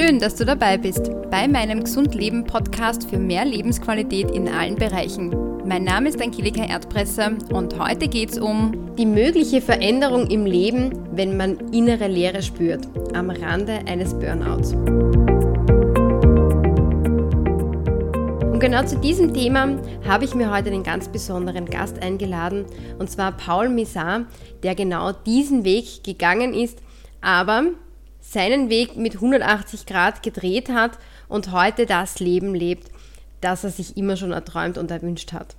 Schön, dass du dabei bist bei meinem Gesund Leben Podcast für mehr Lebensqualität in allen Bereichen. Mein Name ist Angelika Erdpresser und heute geht es um die mögliche Veränderung im Leben, wenn man innere Leere spürt, am Rande eines Burnouts. Und genau zu diesem Thema habe ich mir heute einen ganz besonderen Gast eingeladen, und zwar Paul Misar, der genau diesen Weg gegangen ist, aber seinen Weg mit 180 Grad gedreht hat und heute das Leben lebt, das er sich immer schon erträumt und erwünscht hat.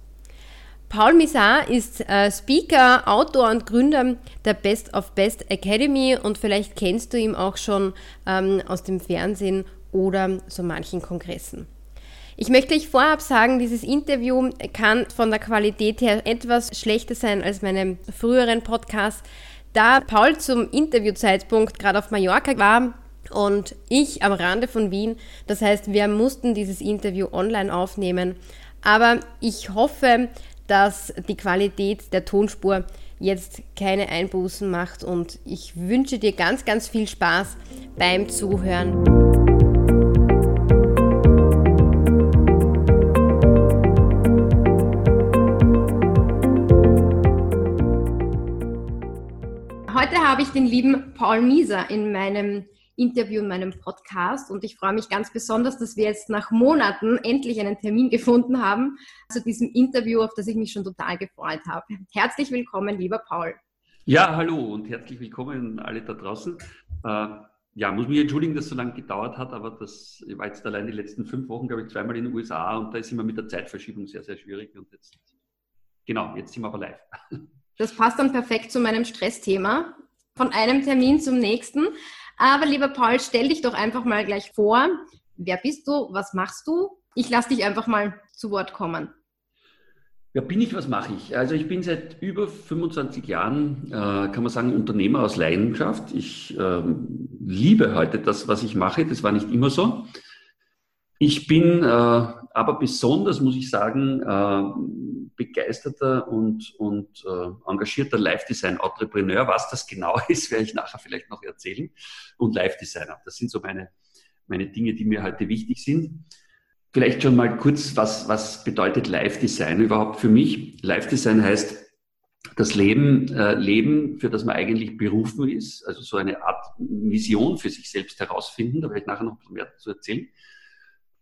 Paul Misar ist äh, Speaker, Autor und Gründer der Best of Best Academy und vielleicht kennst du ihn auch schon ähm, aus dem Fernsehen oder so manchen Kongressen. Ich möchte euch vorab sagen, dieses Interview kann von der Qualität her etwas schlechter sein als meine früheren Podcasts, da Paul zum Interviewzeitpunkt gerade auf Mallorca war und ich am Rande von Wien, das heißt, wir mussten dieses Interview online aufnehmen. Aber ich hoffe, dass die Qualität der Tonspur jetzt keine Einbußen macht und ich wünsche dir ganz, ganz viel Spaß beim Zuhören. Heute habe ich den lieben Paul Mieser in meinem Interview, in meinem Podcast und ich freue mich ganz besonders, dass wir jetzt nach Monaten endlich einen Termin gefunden haben zu diesem Interview, auf das ich mich schon total gefreut habe. Herzlich willkommen, lieber Paul. Ja, hallo und herzlich willkommen alle da draußen. Äh, ja, muss mich entschuldigen, dass es so lange gedauert hat, aber das war jetzt allein die letzten fünf Wochen, glaube ich, zweimal in den USA und da ist immer mit der Zeitverschiebung sehr, sehr schwierig und jetzt, genau, jetzt sind wir aber live. Das passt dann perfekt zu meinem Stressthema. Von einem Termin zum nächsten. Aber lieber Paul, stell dich doch einfach mal gleich vor. Wer bist du? Was machst du? Ich lasse dich einfach mal zu Wort kommen. Wer bin ich, was mache ich? Also ich bin seit über 25 Jahren, äh, kann man sagen, Unternehmer aus Leidenschaft. Ich ähm, liebe heute das, was ich mache. Das war nicht immer so. Ich bin äh, aber besonders, muss ich sagen, äh, begeisterter und, und äh, engagierter Live-Design-Entrepreneur. Was das genau ist, werde ich nachher vielleicht noch erzählen. Und Live-Designer. Das sind so meine, meine Dinge, die mir heute wichtig sind. Vielleicht schon mal kurz, was, was bedeutet Live-Design überhaupt für mich? Live-Design heißt, das Leben, äh, Leben, für das man eigentlich berufen ist, also so eine Art Mission für sich selbst herausfinden, da werde ich nachher noch mehr dazu erzählen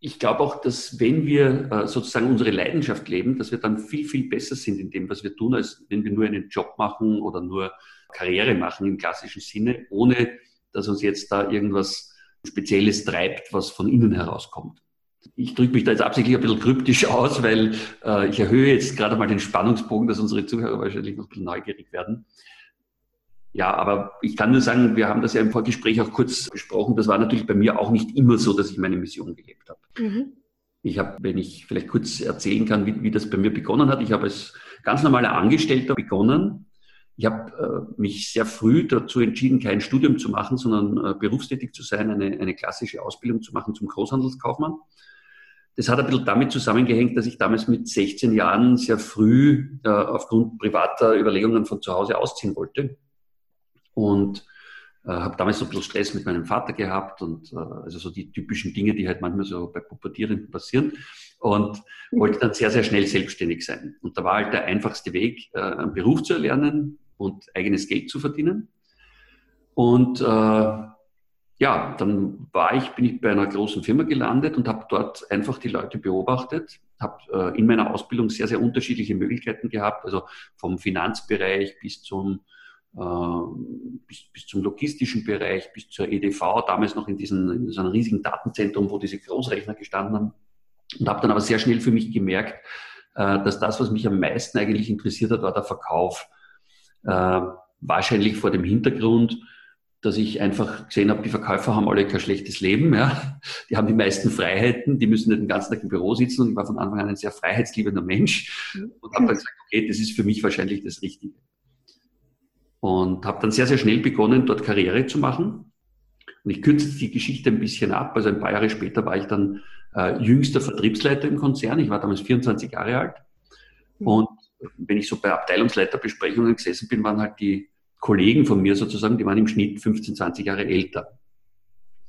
ich glaube auch, dass wenn wir äh, sozusagen unsere Leidenschaft leben, dass wir dann viel, viel besser sind in dem, was wir tun, als wenn wir nur einen Job machen oder nur Karriere machen im klassischen Sinne, ohne dass uns jetzt da irgendwas Spezielles treibt, was von innen herauskommt. Ich drücke mich da jetzt absichtlich ein bisschen kryptisch aus, weil äh, ich erhöhe jetzt gerade mal den Spannungsbogen, dass unsere Zuhörer wahrscheinlich noch ein bisschen neugierig werden. Ja, aber ich kann nur sagen, wir haben das ja im Vorgespräch auch kurz besprochen. Das war natürlich bei mir auch nicht immer so, dass ich meine Mission gelebt habe. Mhm. Ich habe, wenn ich vielleicht kurz erzählen kann, wie, wie, das bei mir begonnen hat, ich habe als ganz normaler Angestellter begonnen. Ich habe äh, mich sehr früh dazu entschieden, kein Studium zu machen, sondern äh, berufstätig zu sein, eine, eine klassische Ausbildung zu machen zum Großhandelskaufmann. Das hat ein bisschen damit zusammengehängt, dass ich damals mit 16 Jahren sehr früh äh, aufgrund privater Überlegungen von zu Hause ausziehen wollte und äh, habe damals so ein bisschen Stress mit meinem Vater gehabt und äh, also so die typischen Dinge, die halt manchmal so bei Pubertierenden passieren und wollte dann sehr, sehr schnell selbstständig sein. Und da war halt der einfachste Weg, äh, einen Beruf zu erlernen und eigenes Geld zu verdienen. Und äh, ja, dann war ich, bin ich bei einer großen Firma gelandet und habe dort einfach die Leute beobachtet, habe äh, in meiner Ausbildung sehr, sehr unterschiedliche Möglichkeiten gehabt, also vom Finanzbereich bis zum bis, bis zum logistischen Bereich, bis zur EDV, damals noch in, diesen, in so einem riesigen Datenzentrum, wo diese Großrechner gestanden haben. Und habe dann aber sehr schnell für mich gemerkt, äh, dass das, was mich am meisten eigentlich interessiert hat, war der Verkauf. Äh, wahrscheinlich vor dem Hintergrund, dass ich einfach gesehen habe, die Verkäufer haben alle kein schlechtes Leben. Ja. Die haben die meisten Freiheiten, die müssen nicht den ganzen Tag im Büro sitzen. Und ich war von Anfang an ein sehr freiheitsliebender Mensch und habe dann gesagt, okay, das ist für mich wahrscheinlich das Richtige. Und habe dann sehr, sehr schnell begonnen, dort Karriere zu machen. Und ich kürze die Geschichte ein bisschen ab. Also ein paar Jahre später war ich dann äh, jüngster Vertriebsleiter im Konzern. Ich war damals 24 Jahre alt. Mhm. Und wenn ich so bei Abteilungsleiterbesprechungen gesessen bin, waren halt die Kollegen von mir sozusagen, die waren im Schnitt 15, 20 Jahre älter.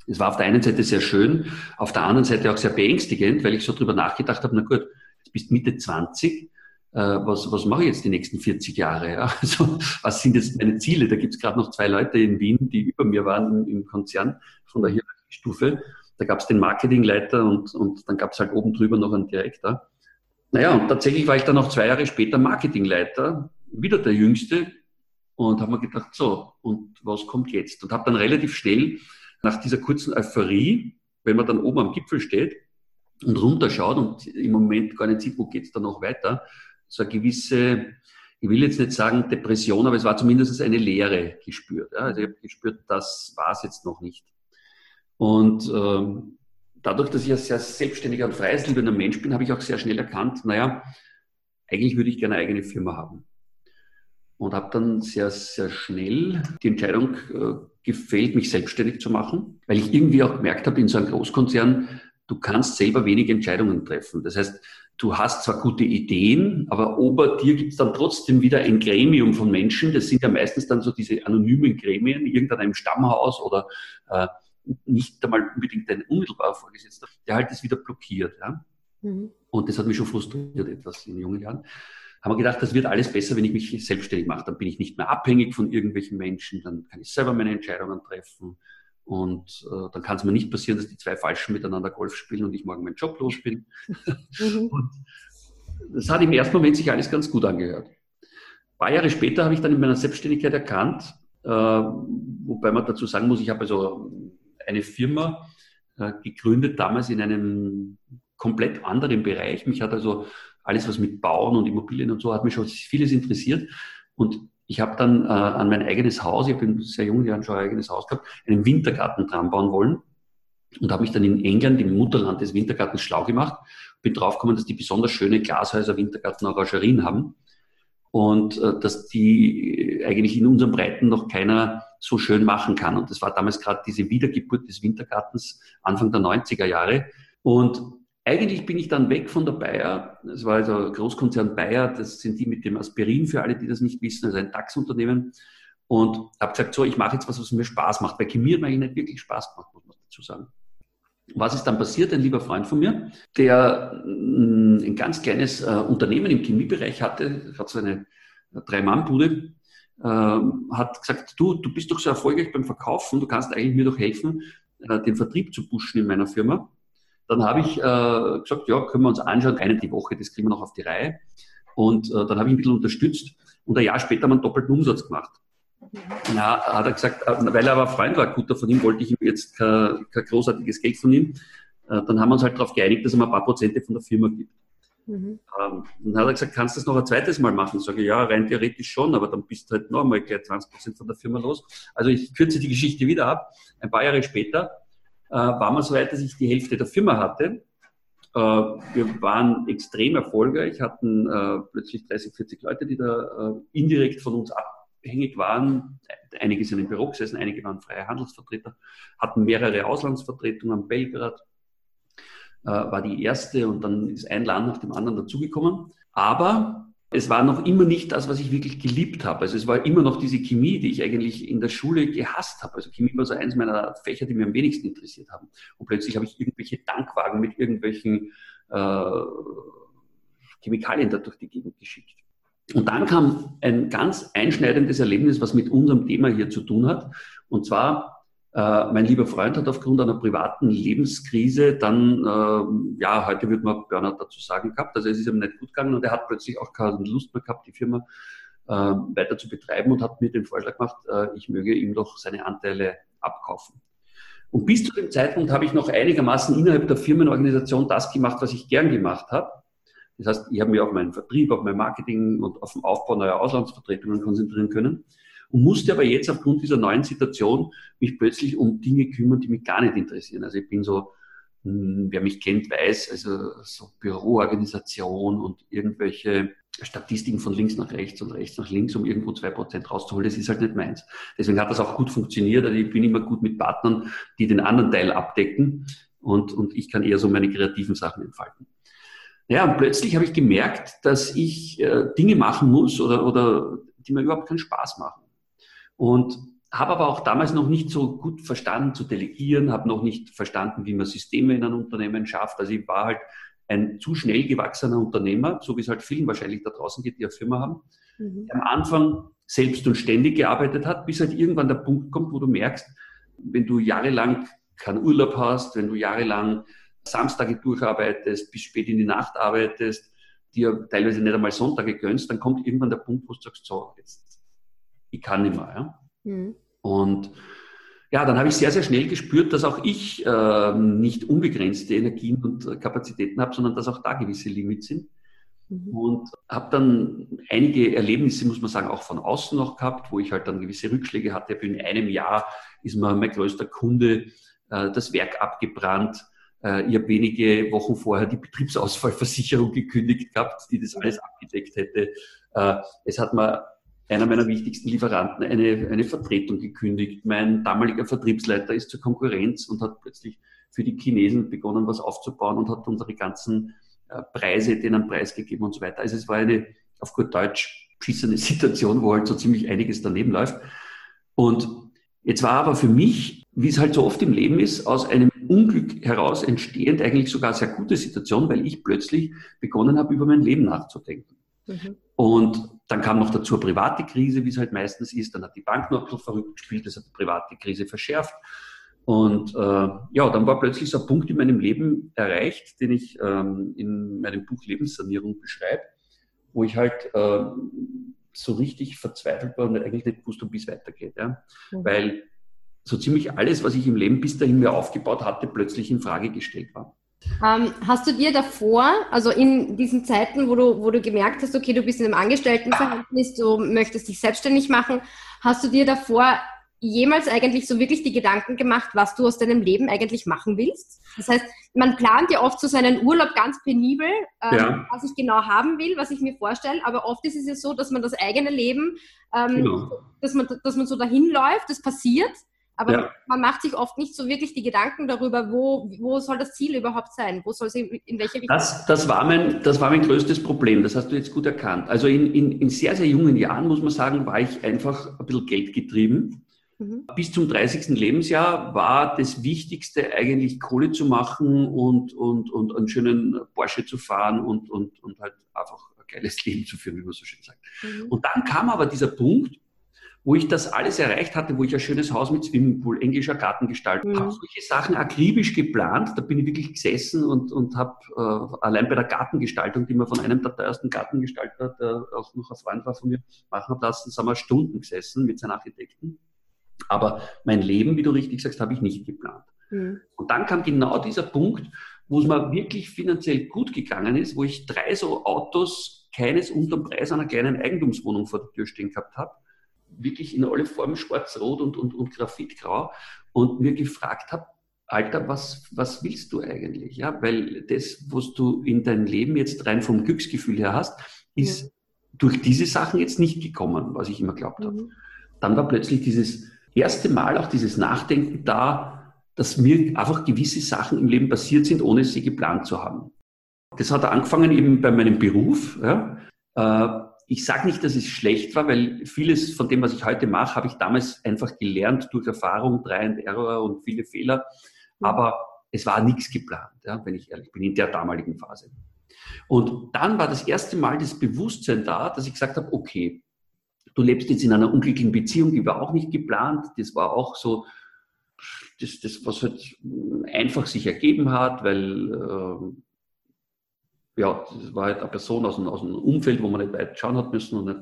Es war auf der einen Seite sehr schön, auf der anderen Seite auch sehr beängstigend, weil ich so drüber nachgedacht habe, na gut, du bist Mitte 20, äh, was, was mache ich jetzt die nächsten 40 Jahre? Ja? Also, was sind jetzt meine Ziele? Da gibt es gerade noch zwei Leute in Wien, die über mir waren im, im Konzern von der Hierarchiestufe. Da gab es den Marketingleiter und, und dann gab es halt oben drüber noch einen Direktor. Naja, und tatsächlich war ich dann auch zwei Jahre später Marketingleiter, wieder der Jüngste, und habe mir gedacht, so, und was kommt jetzt? Und habe dann relativ schnell nach dieser kurzen Euphorie, wenn man dann oben am Gipfel steht und runterschaut und im Moment gar nicht sieht, wo geht es dann noch weiter, so eine gewisse, ich will jetzt nicht sagen Depression, aber es war zumindest eine Leere gespürt. Ja? Also ich habe gespürt, das war es jetzt noch nicht. Und ähm, dadurch, dass ich ein sehr selbstständiger und freiheitsliebender Mensch bin, habe ich auch sehr schnell erkannt, naja, eigentlich würde ich gerne eine eigene Firma haben. Und habe dann sehr, sehr schnell die Entscheidung äh, gefällt, mich selbstständig zu machen, weil ich irgendwie auch gemerkt habe, in so einem Großkonzern, du kannst selber wenige Entscheidungen treffen. Das heißt, du hast zwar gute Ideen, aber ober dir gibt es dann trotzdem wieder ein Gremium von Menschen. Das sind ja meistens dann so diese anonymen Gremien, irgendein im Stammhaus oder äh, nicht einmal unbedingt dein unmittelbarer Vorgesetzter, der halt das wieder blockiert. Ja? Mhm. Und das hat mich schon frustriert etwas in jungen Jahren. Haben wir gedacht, das wird alles besser, wenn ich mich selbstständig mache. Dann bin ich nicht mehr abhängig von irgendwelchen Menschen, dann kann ich selber meine Entscheidungen treffen. Und äh, dann kann es mir nicht passieren, dass die zwei Falschen miteinander Golf spielen und ich morgen meinen Job los bin. Mhm. und das hat im ersten Moment sich alles ganz gut angehört. Ein paar Jahre später habe ich dann in meiner Selbstständigkeit erkannt, äh, wobei man dazu sagen muss, ich habe also eine Firma äh, gegründet, damals in einem komplett anderen Bereich. Mich hat also alles, was mit Bauen und Immobilien und so, hat mich schon vieles interessiert. Und ich habe dann äh, an mein eigenes Haus, ich habe in sehr jungen Jahren schon ein eigenes Haus gehabt, einen Wintergarten dran bauen wollen und habe mich dann in England, im Mutterland des Wintergartens, schlau gemacht. Bin draufgekommen, dass die besonders schöne Glashäuser Wintergarten Orangerien haben und äh, dass die eigentlich in unseren Breiten noch keiner so schön machen kann. Und das war damals gerade diese Wiedergeburt des Wintergartens Anfang der 90er Jahre. Und eigentlich bin ich dann weg von der Bayer. Das war also Großkonzern Bayer. Das sind die mit dem Aspirin für alle, die das nicht wissen. Also ein DAX-Unternehmen. Und habe gesagt, so, ich mache jetzt was, was mir Spaß macht. Weil Chemie hat mir eigentlich nicht wirklich Spaß gemacht, muss man dazu sagen. Was ist dann passiert? Ein lieber Freund von mir, der mm, ein ganz kleines äh, Unternehmen im Chemiebereich hatte, hat so eine Drei-Mann-Bude, ähm, hat gesagt, du, du bist doch so erfolgreich beim Verkaufen, du kannst eigentlich mir doch helfen, äh, den Vertrieb zu pushen in meiner Firma. Dann habe ich äh, gesagt, ja, können wir uns anschauen, eine die Woche, das kriegen wir noch auf die Reihe. Und äh, dann habe ich ein bisschen unterstützt und ein Jahr später haben wir einen doppelten Umsatz gemacht. Ja, hat er gesagt, äh, weil er aber Freund war, guter von ihm, wollte ich ihm jetzt kein, kein großartiges Geld von ihm. Äh, dann haben wir uns halt darauf geeinigt, dass er mir ein paar Prozente von der Firma gibt. Mhm. Ähm, dann hat er gesagt, kannst du das noch ein zweites Mal machen? Ich sage, ja, rein theoretisch schon, aber dann bist du halt noch einmal gleich 20 Prozent von der Firma los. Also ich kürze die Geschichte wieder ab. Ein paar Jahre später war man so weit, dass ich die Hälfte der Firma hatte. Äh, wir waren extrem erfolgreich, hatten äh, plötzlich 30, 40 Leute, die da äh, indirekt von uns abhängig waren. Einige sind im Büro gesessen, einige waren freie Handelsvertreter, hatten mehrere Auslandsvertretungen am Belgrad, äh, war die erste und dann ist ein Land nach dem anderen dazugekommen. Aber es war noch immer nicht das, was ich wirklich geliebt habe. Also es war immer noch diese Chemie, die ich eigentlich in der Schule gehasst habe. Also Chemie war so eins meiner Fächer, die mir am wenigsten interessiert haben. Und plötzlich habe ich irgendwelche Tankwagen mit irgendwelchen äh, Chemikalien da durch die Gegend geschickt. Und dann kam ein ganz einschneidendes Erlebnis, was mit unserem Thema hier zu tun hat. Und zwar äh, mein lieber Freund hat aufgrund einer privaten Lebenskrise dann, äh, ja, heute würde man Burnout dazu sagen gehabt. Also es ist ihm nicht gut gegangen und er hat plötzlich auch keine Lust mehr gehabt, die Firma äh, weiter zu betreiben und hat mir den Vorschlag gemacht, äh, ich möge ihm doch seine Anteile abkaufen. Und bis zu dem Zeitpunkt habe ich noch einigermaßen innerhalb der Firmenorganisation das gemacht, was ich gern gemacht habe. Das heißt, ich habe mich auf meinen Vertrieb, auf mein Marketing und auf den Aufbau neuer Auslandsvertretungen konzentrieren können und musste aber jetzt aufgrund dieser neuen Situation mich plötzlich um Dinge kümmern, die mich gar nicht interessieren. Also ich bin so, hm, wer mich kennt, weiß, also so Büroorganisation und irgendwelche Statistiken von links nach rechts und rechts nach links, um irgendwo zwei Prozent rauszuholen, das ist halt nicht meins. Deswegen hat das auch gut funktioniert. Also ich bin immer gut mit Partnern, die den anderen Teil abdecken und, und ich kann eher so meine kreativen Sachen entfalten. Ja, und plötzlich habe ich gemerkt, dass ich äh, Dinge machen muss oder, oder die mir überhaupt keinen Spaß machen. Und habe aber auch damals noch nicht so gut verstanden zu delegieren, habe noch nicht verstanden, wie man Systeme in einem Unternehmen schafft. Also ich war halt ein zu schnell gewachsener Unternehmer, so wie es halt vielen wahrscheinlich da draußen geht, die eine Firma haben, mhm. am Anfang selbst und ständig gearbeitet hat, bis halt irgendwann der Punkt kommt, wo du merkst, wenn du jahrelang keinen Urlaub hast, wenn du jahrelang Samstage durcharbeitest, bis spät in die Nacht arbeitest, dir teilweise nicht einmal Sonntage gönnst, dann kommt irgendwann der Punkt, wo du sagst, so, jetzt, ich kann nicht mehr. Ja? Mhm. Und ja, dann habe ich sehr, sehr schnell gespürt, dass auch ich äh, nicht unbegrenzte Energien und Kapazitäten habe, sondern dass auch da gewisse Limits sind. Mhm. Und habe dann einige Erlebnisse, muss man sagen, auch von außen noch gehabt, wo ich halt dann gewisse Rückschläge hatte. In einem Jahr ist mir mein größter Kunde äh, das Werk abgebrannt. Äh, ich habe wenige Wochen vorher die Betriebsausfallversicherung gekündigt gehabt, die das alles abgedeckt hätte. Äh, es hat mir einer meiner wichtigsten Lieferanten eine, eine Vertretung gekündigt. Mein damaliger Vertriebsleiter ist zur Konkurrenz und hat plötzlich für die Chinesen begonnen, was aufzubauen und hat unsere ganzen äh, Preise denen preisgegeben und so weiter. Also es war eine, auf gut Deutsch, beschissene Situation, wo halt so ziemlich einiges daneben läuft. Und jetzt war aber für mich, wie es halt so oft im Leben ist, aus einem Unglück heraus entstehend eigentlich sogar sehr gute Situation, weil ich plötzlich begonnen habe, über mein Leben nachzudenken. Mhm. Und dann kam noch dazu eine private Krise, wie es halt meistens ist. Dann hat die Bank noch ein bisschen verrückt gespielt, das hat die private Krise verschärft. Und äh, ja, dann war plötzlich so ein Punkt in meinem Leben erreicht, den ich ähm, in meinem Buch Lebenssanierung beschreibe, wo ich halt äh, so richtig verzweifelt war und eigentlich nicht wusste, wie es weitergeht. Ja? Mhm. Weil so ziemlich alles, was ich im Leben bis dahin mir aufgebaut hatte, plötzlich in Frage gestellt war. Ähm, hast du dir davor, also in diesen Zeiten, wo du, wo du gemerkt hast, okay, du bist in einem Angestelltenverhältnis, du möchtest dich selbstständig machen, hast du dir davor jemals eigentlich so wirklich die Gedanken gemacht, was du aus deinem Leben eigentlich machen willst? Das heißt, man plant ja oft so seinen Urlaub ganz penibel, ähm, ja. was ich genau haben will, was ich mir vorstelle, aber oft ist es ja so, dass man das eigene Leben, ähm, genau. dass, man, dass man so dahin läuft, das passiert aber ja. man macht sich oft nicht so wirklich die Gedanken darüber, wo, wo soll das Ziel überhaupt sein? Wo soll es in, welche Richtung das, das, war mein, das war mein größtes Problem, das hast du jetzt gut erkannt. Also in, in, in sehr, sehr jungen Jahren, muss man sagen, war ich einfach ein bisschen geldgetrieben. Mhm. Bis zum 30. Lebensjahr war das Wichtigste eigentlich Kohle zu machen und, und, und einen schönen Porsche zu fahren und, und, und halt einfach ein geiles Leben zu führen, wie man so schön sagt. Mhm. Und dann kam aber dieser Punkt, wo ich das alles erreicht hatte, wo ich ein schönes Haus mit Swimmingpool, englischer Gartengestaltung, mhm. habe solche Sachen akribisch geplant. Da bin ich wirklich gesessen und, und habe äh, allein bei der Gartengestaltung, die man von einem der teuersten Gartengestalter, der auch noch ein Freund war von mir, machen hat lassen, sind wir Stunden gesessen mit seinen Architekten. Aber mein Leben, wie du richtig sagst, habe ich nicht geplant. Mhm. Und dann kam genau dieser Punkt, wo es mir wirklich finanziell gut gegangen ist, wo ich drei so Autos, keines unterm Preis einer kleinen Eigentumswohnung vor der Tür stehen gehabt habe wirklich in alle Formen schwarz-rot und, und, und graphitgrau und mir gefragt habe, Alter, was, was willst du eigentlich? Ja, weil das, was du in deinem Leben jetzt rein vom Glücksgefühl her hast, ist ja. durch diese Sachen jetzt nicht gekommen, was ich immer glaubt mhm. habe. Dann war plötzlich dieses erste Mal auch dieses Nachdenken da, dass mir einfach gewisse Sachen im Leben passiert sind, ohne sie geplant zu haben. Das hat angefangen eben bei meinem Beruf. Ja. Äh, ich sage nicht, dass es schlecht war, weil vieles von dem, was ich heute mache, habe ich damals einfach gelernt durch Erfahrung, Try and Error und viele Fehler. Mhm. Aber es war nichts geplant, ja, wenn ich ehrlich bin, in der damaligen Phase. Und dann war das erste Mal das Bewusstsein da, dass ich gesagt habe, okay, du lebst jetzt in einer unglücklichen Beziehung, die war auch nicht geplant. Das war auch so, das, das was halt einfach sich ergeben hat, weil äh, ja, das war halt eine Person aus einem, aus einem Umfeld, wo man nicht weit schauen hat müssen und nicht,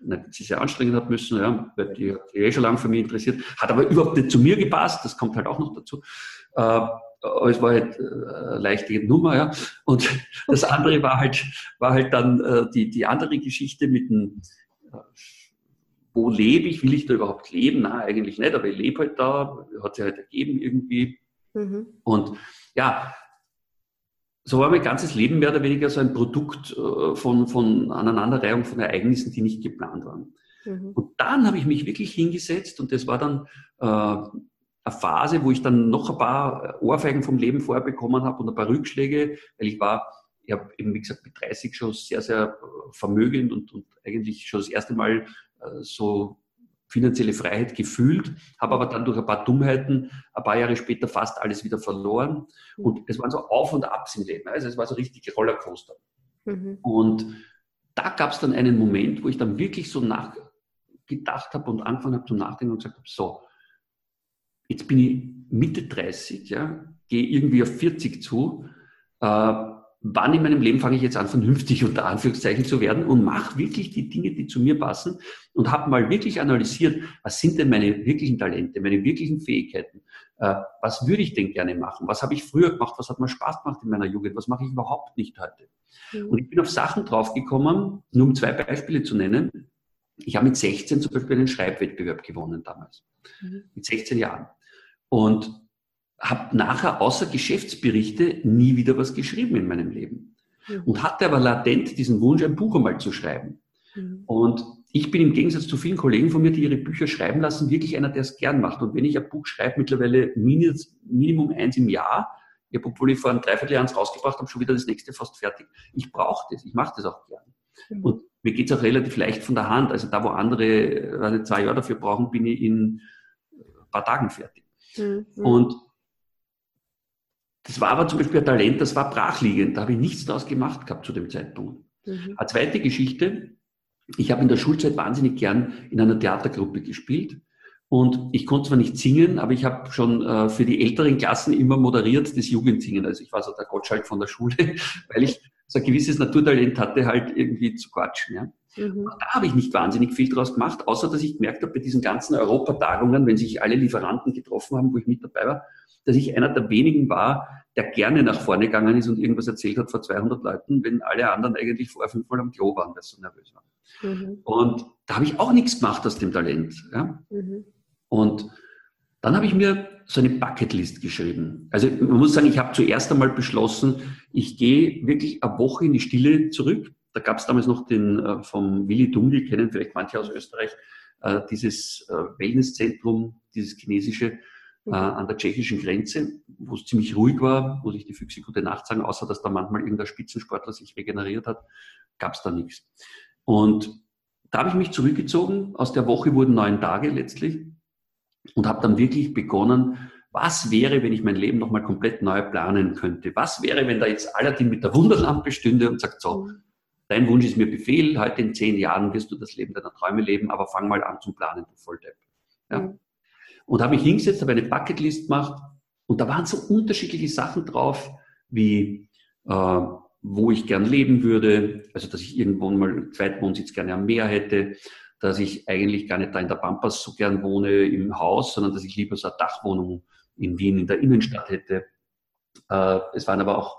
nicht sich sehr anstrengen hat müssen, ja, weil die, die eh schon lange für mich interessiert, hat aber überhaupt nicht zu mir gepasst, das kommt halt auch noch dazu. Äh, es war halt äh, eine leichte Nummer, ja. Und das andere war halt, war halt dann äh, die, die andere Geschichte mit dem, äh, wo lebe ich, will ich da überhaupt leben? Nein, eigentlich nicht, aber ich lebe halt da, hat sich halt ergeben irgendwie. Mhm. Und ja, so war mein ganzes Leben mehr oder weniger so ein Produkt äh, von, von Aneinanderreihung von Ereignissen, die nicht geplant waren. Mhm. Und dann habe ich mich wirklich hingesetzt und das war dann äh, eine Phase, wo ich dann noch ein paar Ohrfeigen vom Leben vorher bekommen habe und ein paar Rückschläge, weil ich war, ich habe eben wie gesagt mit 30 schon sehr, sehr äh, vermögend und, und eigentlich schon das erste Mal äh, so finanzielle Freiheit gefühlt, habe aber dann durch ein paar Dummheiten ein paar Jahre später fast alles wieder verloren. Und es waren so Auf und Abs im Leben. Also es war so richtig Rollercoaster. Mhm. Und da gab es dann einen Moment, wo ich dann wirklich so nachgedacht habe und angefangen habe zu nachdenken und gesagt habe, so, jetzt bin ich Mitte 30, ja, gehe irgendwie auf 40 zu. Äh, wann in meinem Leben fange ich jetzt an, vernünftig unter Anführungszeichen zu werden und mache wirklich die Dinge, die zu mir passen und habe mal wirklich analysiert, was sind denn meine wirklichen Talente, meine wirklichen Fähigkeiten, äh, was würde ich denn gerne machen, was habe ich früher gemacht, was hat mir Spaß gemacht in meiner Jugend, was mache ich überhaupt nicht heute. Mhm. Und ich bin auf Sachen draufgekommen, nur um zwei Beispiele zu nennen. Ich habe mit 16 zum Beispiel einen Schreibwettbewerb gewonnen damals, mhm. mit 16 Jahren. Und habe nachher außer Geschäftsberichte nie wieder was geschrieben in meinem Leben. Mhm. Und hatte aber latent diesen Wunsch, ein Buch einmal zu schreiben. Mhm. Und ich bin im Gegensatz zu vielen Kollegen von mir, die ihre Bücher schreiben lassen, wirklich einer, der es gern macht. Und wenn ich ein Buch schreibe, mittlerweile Minimum eins im Jahr, ich habe, obwohl ich vor einem Dreivierteljahr rausgebracht habe, schon wieder das nächste fast fertig. Ich brauche das, ich mache das auch gern. Mhm. Und mir geht es auch relativ leicht von der Hand. Also da, wo andere also zwei Jahre dafür brauchen, bin ich in ein paar Tagen fertig. Mhm. Und das war aber zum Beispiel ein Talent, das war brachliegend. Da habe ich nichts daraus gemacht gehabt zu dem Zeitpunkt. Mhm. Eine zweite Geschichte. Ich habe in der Schulzeit wahnsinnig gern in einer Theatergruppe gespielt. Und ich konnte zwar nicht singen, aber ich habe schon äh, für die älteren Klassen immer moderiert das Jugendsingen. Also ich war so der Gottschalk von der Schule, weil ich so ein gewisses Naturtalent hatte, halt irgendwie zu quatschen. Ja. Mhm. Da habe ich nicht wahnsinnig viel draus gemacht, außer dass ich gemerkt habe, bei diesen ganzen Europatagungen, wenn sich alle Lieferanten getroffen haben, wo ich mit dabei war, dass ich einer der wenigen war, der gerne nach vorne gegangen ist und irgendwas erzählt hat vor 200 Leuten, wenn alle anderen eigentlich vorher fünfmal am Klo waren, weil sie so nervös waren. Mhm. Und da habe ich auch nichts gemacht aus dem Talent. Ja? Mhm. Und dann habe ich mir so eine Bucketlist geschrieben. Also man muss sagen, ich habe zuerst einmal beschlossen, ich gehe wirklich eine Woche in die Stille zurück. Da gab es damals noch den äh, vom Willi Dunkel, kennen vielleicht manche aus Österreich, äh, dieses äh, Wellnesszentrum, dieses chinesische, äh, an der tschechischen Grenze, wo es ziemlich ruhig war, wo sich die Füchse gute Nacht sagen, außer dass da manchmal irgendein Spitzensportler sich regeneriert hat, gab es da nichts. Und da habe ich mich zurückgezogen. Aus der Woche wurden neun Tage letztlich und habe dann wirklich begonnen, was wäre, wenn ich mein Leben nochmal komplett neu planen könnte? Was wäre, wenn da jetzt Aladdin mit der Wunderlampe stünde und sagt, so, mhm. Dein Wunsch ist mir Befehl, heute in zehn Jahren wirst du das Leben deiner Träume leben, aber fang mal an zu planen, du Volldepp. Ja? Mhm. Und habe mich hingesetzt, habe eine Bucketlist gemacht und da waren so unterschiedliche Sachen drauf, wie äh, wo ich gern leben würde, also dass ich irgendwo mal einen Zweitwohnsitz gerne am Meer hätte, dass ich eigentlich gar nicht da in der Pampas so gern wohne im Haus, sondern dass ich lieber so eine Dachwohnung in Wien in der Innenstadt hätte. Äh, es waren aber auch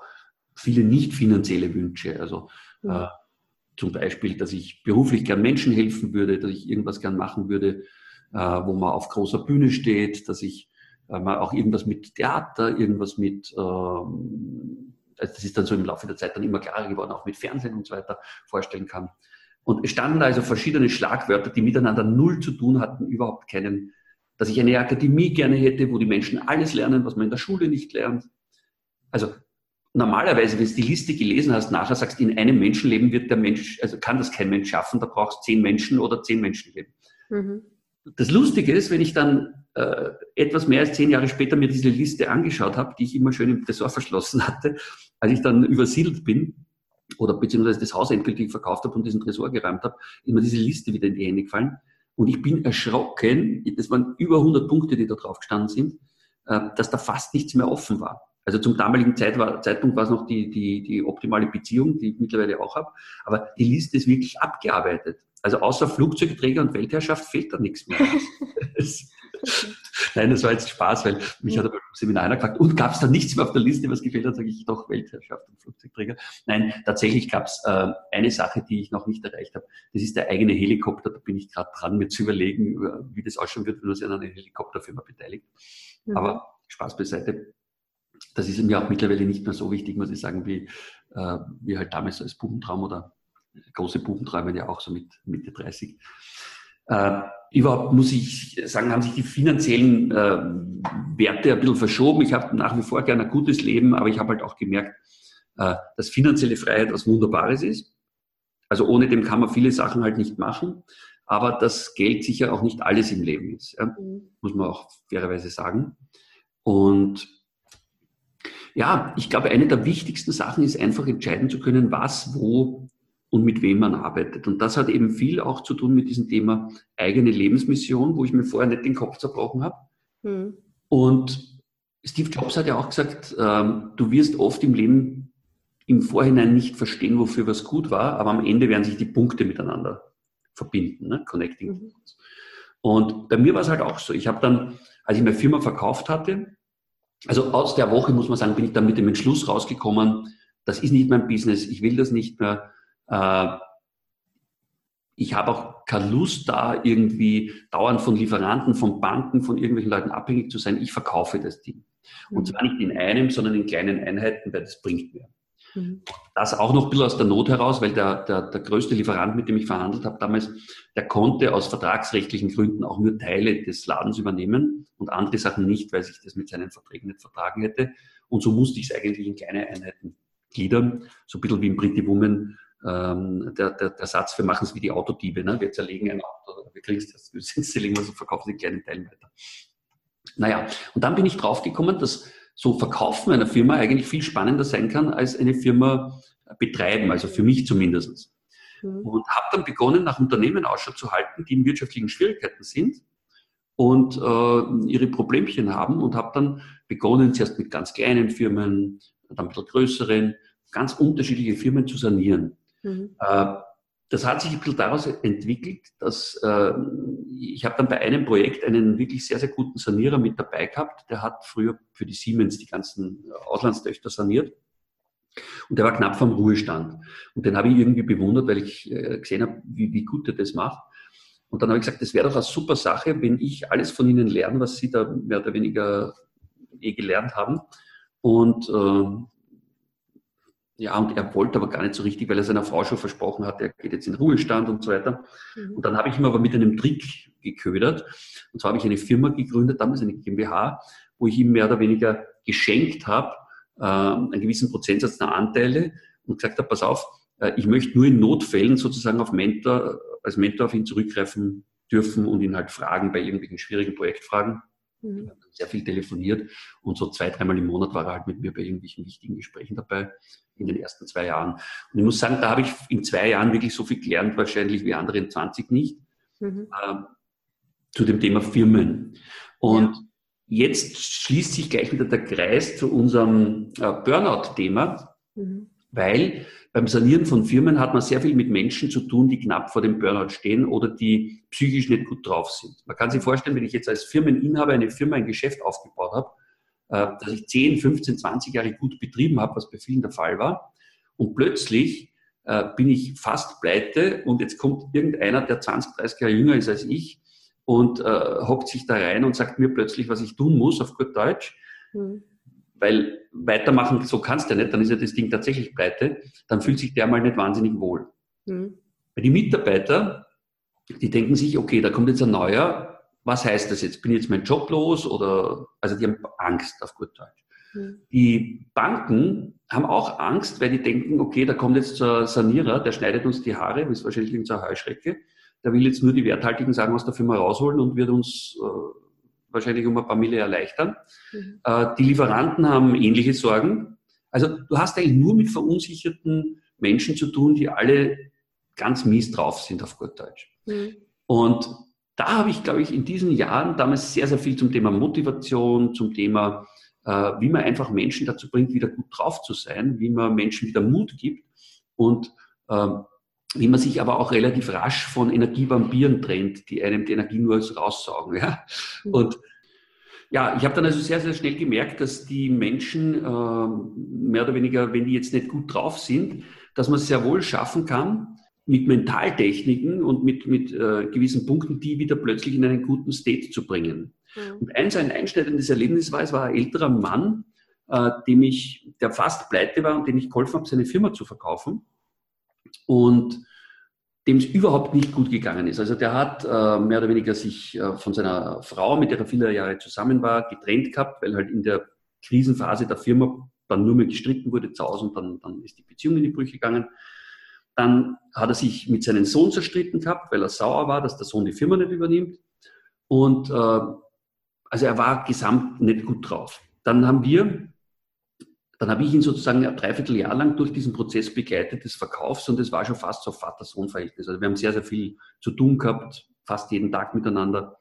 viele nicht finanzielle Wünsche, also äh, zum Beispiel, dass ich beruflich gern Menschen helfen würde, dass ich irgendwas gern machen würde, äh, wo man auf großer Bühne steht, dass ich äh, mal auch irgendwas mit Theater, irgendwas mit, ähm, also das ist dann so im Laufe der Zeit dann immer klarer geworden, auch mit Fernsehen und so weiter vorstellen kann. Und es standen also verschiedene Schlagwörter, die miteinander null zu tun hatten, überhaupt keinen, dass ich eine Akademie gerne hätte, wo die Menschen alles lernen, was man in der Schule nicht lernt. Also normalerweise, wenn du die Liste gelesen hast, nachher sagst, in einem Menschenleben wird der Mensch, also kann das kein Mensch schaffen, da brauchst zehn Menschen oder zehn Menschenleben. Mhm das Lustige ist, wenn ich dann äh, etwas mehr als zehn Jahre später mir diese Liste angeschaut habe, die ich immer schön im Tresor verschlossen hatte, als ich dann übersiedelt bin oder beziehungsweise das Haus endgültig verkauft habe und diesen Tresor geräumt habe, ist mir diese Liste wieder in die Hände gefallen. Und ich bin erschrocken, das waren über 100 Punkte, die da drauf gestanden sind, äh, dass da fast nichts mehr offen war. Also zum damaligen Zeit war, Zeitpunkt war es noch die, die, die optimale Beziehung, die ich mittlerweile auch habe. Aber die Liste ist wirklich abgearbeitet. Also außer Flugzeugträger und Weltherrschaft fehlt da nichts mehr. Nein, das war jetzt Spaß, weil mich hat aber im Seminar einer gefragt, und gab es da nichts mehr auf der Liste, was gefehlt hat, sage ich doch Weltherrschaft und Flugzeugträger. Nein, tatsächlich gab es äh, eine Sache, die ich noch nicht erreicht habe. Das ist der eigene Helikopter. Da bin ich gerade dran, mir zu überlegen, wie das ausschauen wird, wenn man sich an einer Helikopterfirma beteiligt. Mhm. Aber Spaß beiseite. Das ist mir auch mittlerweile nicht mehr so wichtig, muss ich sagen, wie, äh, wie halt damals als Bubentraum oder große Buben träumen ja auch so mit Mitte 30. Äh, überhaupt muss ich sagen, haben sich die finanziellen äh, Werte ein bisschen verschoben. Ich habe nach wie vor gerne ein gutes Leben, aber ich habe halt auch gemerkt, äh, dass finanzielle Freiheit was Wunderbares ist. Also ohne dem kann man viele Sachen halt nicht machen. aber dass Geld sicher auch nicht alles im Leben ist. Ja? Mhm. Muss man auch fairerweise sagen. Und ja, ich glaube, eine der wichtigsten Sachen ist einfach entscheiden zu können, was, wo und mit wem man arbeitet. Und das hat eben viel auch zu tun mit diesem Thema eigene Lebensmission, wo ich mir vorher nicht den Kopf zerbrochen habe. Mhm. Und Steve Jobs hat ja auch gesagt, ähm, du wirst oft im Leben im Vorhinein nicht verstehen, wofür was gut war, aber am Ende werden sich die Punkte miteinander verbinden, ne? Connecting mhm. Und bei mir war es halt auch so. Ich habe dann, als ich meine Firma verkauft hatte, also aus der Woche muss man sagen, bin ich dann mit dem Entschluss rausgekommen, das ist nicht mein Business, ich will das nicht mehr. Äh, ich habe auch keine Lust da irgendwie dauernd von Lieferanten, von Banken, von irgendwelchen Leuten abhängig zu sein. Ich verkaufe das Ding. Und mhm. zwar nicht in einem, sondern in kleinen Einheiten, weil das bringt mir. Mhm. Das auch noch ein bisschen aus der Not heraus, weil der, der, der größte Lieferant, mit dem ich verhandelt habe damals, der konnte aus vertragsrechtlichen Gründen auch nur Teile des Ladens übernehmen und andere Sachen nicht, weil sich das mit seinen Verträgen nicht vertragen hätte. Und so musste ich es eigentlich in kleine Einheiten gliedern, so ein bisschen wie im Pretty Woman ähm, der, der, der Satz, wir machen es wie die Autodiebe, ne? wir zerlegen ein Auto, wir kriegen es, wir zerlegen was und verkaufen die kleinen Teilen weiter. Naja, und dann bin ich draufgekommen, dass so Verkaufen einer Firma eigentlich viel spannender sein kann, als eine Firma betreiben, also für mich zumindest. Mhm. Und habe dann begonnen, nach Unternehmen Ausschau zu halten, die in wirtschaftlichen Schwierigkeiten sind und äh, ihre Problemchen haben und habe dann begonnen, zuerst mit ganz kleinen Firmen, dann ein bisschen größeren, ganz unterschiedliche Firmen zu sanieren. Mhm. Äh, das hat sich ein bisschen daraus entwickelt, dass äh, ich habe dann bei einem Projekt einen wirklich sehr, sehr guten Sanierer mit dabei gehabt. Der hat früher für die Siemens die ganzen Auslandstöchter saniert. Und der war knapp vom Ruhestand. Und den habe ich irgendwie bewundert, weil ich äh, gesehen habe, wie, wie gut er das macht. Und dann habe ich gesagt, das wäre doch eine super Sache, wenn ich alles von Ihnen lerne, was Sie da mehr oder weniger eh gelernt haben. Und äh, ja, und er wollte aber gar nicht so richtig, weil er seiner Frau schon versprochen hat, er geht jetzt in Ruhestand und so weiter. Mhm. Und dann habe ich ihm aber mit einem Trick geködert. Und zwar habe ich eine Firma gegründet, damals eine GmbH, wo ich ihm mehr oder weniger geschenkt habe, äh, einen gewissen Prozentsatz der Anteile und gesagt habe, pass auf, äh, ich möchte nur in Notfällen sozusagen auf Mentor, als Mentor auf ihn zurückgreifen dürfen und ihn halt fragen bei irgendwelchen schwierigen Projektfragen. Mhm. Sehr viel telefoniert und so zwei, dreimal im Monat war er halt mit mir bei irgendwelchen wichtigen Gesprächen dabei in den ersten zwei Jahren. Und ich muss sagen, da habe ich in zwei Jahren wirklich so viel gelernt, wahrscheinlich wie andere in 20 nicht, mhm. äh, zu dem Thema Firmen. Und ja. jetzt schließt sich gleich wieder der Kreis zu unserem äh, Burnout-Thema, mhm. Weil beim Sanieren von Firmen hat man sehr viel mit Menschen zu tun, die knapp vor dem Burnout stehen oder die psychisch nicht gut drauf sind. Man kann sich vorstellen, wenn ich jetzt als Firmeninhaber eine Firma, ein Geschäft aufgebaut habe, äh, dass ich 10, 15, 20 Jahre gut betrieben habe, was bei vielen der Fall war. Und plötzlich äh, bin ich fast pleite und jetzt kommt irgendeiner, der 20, 30 Jahre jünger ist als ich und äh, hockt sich da rein und sagt mir plötzlich, was ich tun muss, auf gut Deutsch. Mhm. Weil weitermachen, so kannst du ja nicht, dann ist ja das Ding tatsächlich pleite, dann fühlt sich der mal nicht wahnsinnig wohl. Mhm. Weil die Mitarbeiter, die denken sich, okay, da kommt jetzt ein neuer, was heißt das jetzt? Bin ich jetzt mein Job los oder, also die haben Angst auf gut Deutsch. Mhm. Die Banken haben auch Angst, weil die denken, okay, da kommt jetzt ein Sanierer, der schneidet uns die Haare, ist wahrscheinlich irgendeine Heuschrecke, der will jetzt nur die werthaltigen Sachen aus der Firma rausholen und wird uns äh, wahrscheinlich um ein paar Mille erleichtern. Mhm. Äh, die Lieferanten haben ähnliche Sorgen. Also du hast eigentlich nur mit verunsicherten Menschen zu tun, die alle ganz mies drauf sind auf gut Deutsch. Mhm. Und da habe ich, glaube ich, in diesen Jahren damals sehr, sehr viel zum Thema Motivation, zum Thema, äh, wie man einfach Menschen dazu bringt, wieder gut drauf zu sein, wie man Menschen wieder Mut gibt und äh, wie man sich aber auch relativ rasch von Energievampiren trennt, die einem die Energie nur raussaugen. Ja? Mhm. Und ja, ich habe dann also sehr, sehr schnell gemerkt, dass die Menschen äh, mehr oder weniger, wenn die jetzt nicht gut drauf sind, dass man es sehr wohl schaffen kann, mit Mentaltechniken und mit, mit äh, gewissen Punkten, die wieder plötzlich in einen guten State zu bringen. Mhm. Und eins, ein einschneidendes Erlebnis war, es war ein älterer Mann, äh, dem ich, der fast pleite war und dem ich geholfen habe, seine Firma zu verkaufen. Und dem es überhaupt nicht gut gegangen ist. Also der hat äh, mehr oder weniger sich äh, von seiner Frau, mit der er viele Jahre zusammen war, getrennt gehabt, weil halt in der Krisenphase der Firma dann nur mehr gestritten wurde zu Hause und dann, dann ist die Beziehung in die Brüche gegangen. Dann hat er sich mit seinem Sohn zerstritten gehabt, weil er sauer war, dass der Sohn die Firma nicht übernimmt. Und äh, also er war gesamt nicht gut drauf. Dann haben wir, dann habe ich ihn sozusagen ein Dreivierteljahr lang durch diesen Prozess begleitet des Verkaufs und es war schon fast so Vater-Sohn-Verhältnis. Also wir haben sehr, sehr viel zu tun gehabt, fast jeden Tag miteinander.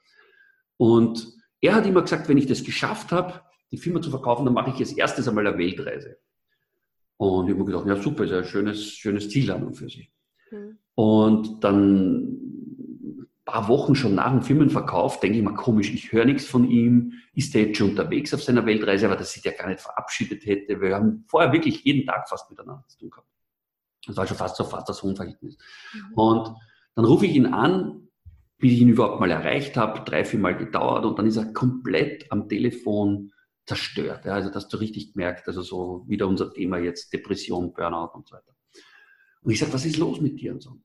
Und er hat immer gesagt, wenn ich das geschafft habe, die Firma zu verkaufen, dann mache ich als erstes einmal eine Weltreise. Und ich habe mir gedacht, ja super, ist ja ein schönes, schönes Ziel an und für sich. Mhm. Und dann paar Wochen schon nach dem Firmenverkauf denke ich mir, komisch, ich höre nichts von ihm. Ist der jetzt schon unterwegs auf seiner Weltreise, aber dass sich der gar nicht verabschiedet hätte. Wir haben vorher wirklich jeden Tag fast miteinander zu tun gehabt. Das war schon fast so Vater-Sohn-Verhältnis. Mhm. Und dann rufe ich ihn an, wie ich ihn überhaupt mal erreicht habe, drei, vier Mal gedauert und dann ist er komplett am Telefon zerstört. Ja, also, dass du richtig merkst, also so wieder unser Thema jetzt Depression, Burnout und so weiter. Und ich sage, was ist los mit dir und so?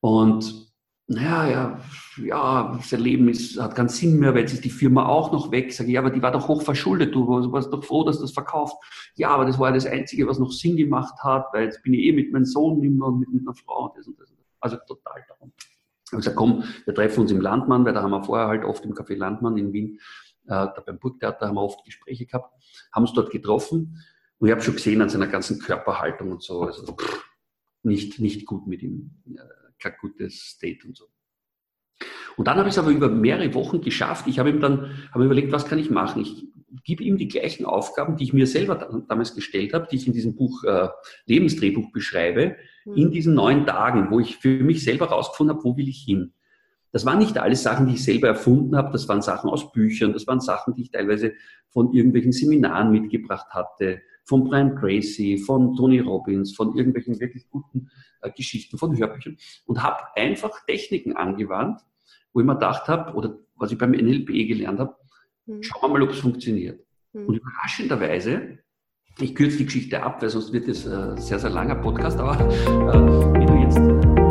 Und naja, ja, ja, sein Leben ist, hat keinen Sinn mehr, weil jetzt ist die Firma auch noch weg. Sage ich, ja, aber die war doch hoch verschuldet, du warst doch froh, dass das verkauft. Ja, aber das war ja das Einzige, was noch Sinn gemacht hat, weil jetzt bin ich eh mit meinem Sohn immer und mit, mit einer Frau und das und das. Also total darum. Ich habe gesagt, komm, wir treffen uns im Landmann, weil da haben wir vorher halt oft im Café Landmann in Wien äh, da beim Burgtheater haben wir oft Gespräche gehabt, haben uns dort getroffen und ich habe schon gesehen an seiner ganzen Körperhaltung und so, also pff, nicht, nicht gut mit ihm, äh, kein gutes State und so. Und dann habe ich es aber über mehrere Wochen geschafft. Ich habe ihm dann habe überlegt, was kann ich machen? Ich gebe ihm die gleichen Aufgaben, die ich mir selber damals gestellt habe, die ich in diesem Buch äh, Lebensdrehbuch beschreibe, mhm. in diesen neun Tagen, wo ich für mich selber rausgefunden habe, wo will ich hin. Das waren nicht alles Sachen, die ich selber erfunden habe, das waren Sachen aus Büchern, das waren Sachen, die ich teilweise von irgendwelchen Seminaren mitgebracht hatte, von Brian Tracy, von Tony Robbins, von irgendwelchen wirklich guten äh, Geschichten, von Hörbüchern und habe einfach Techniken angewandt, wo ich mir gedacht habe, oder was ich beim NLP gelernt habe, mhm. schauen wir mal, ob es funktioniert. Mhm. Und überraschenderweise, ich kürze die Geschichte ab, weil sonst wird es ein äh, sehr, sehr langer Podcast, aber äh, wie du jetzt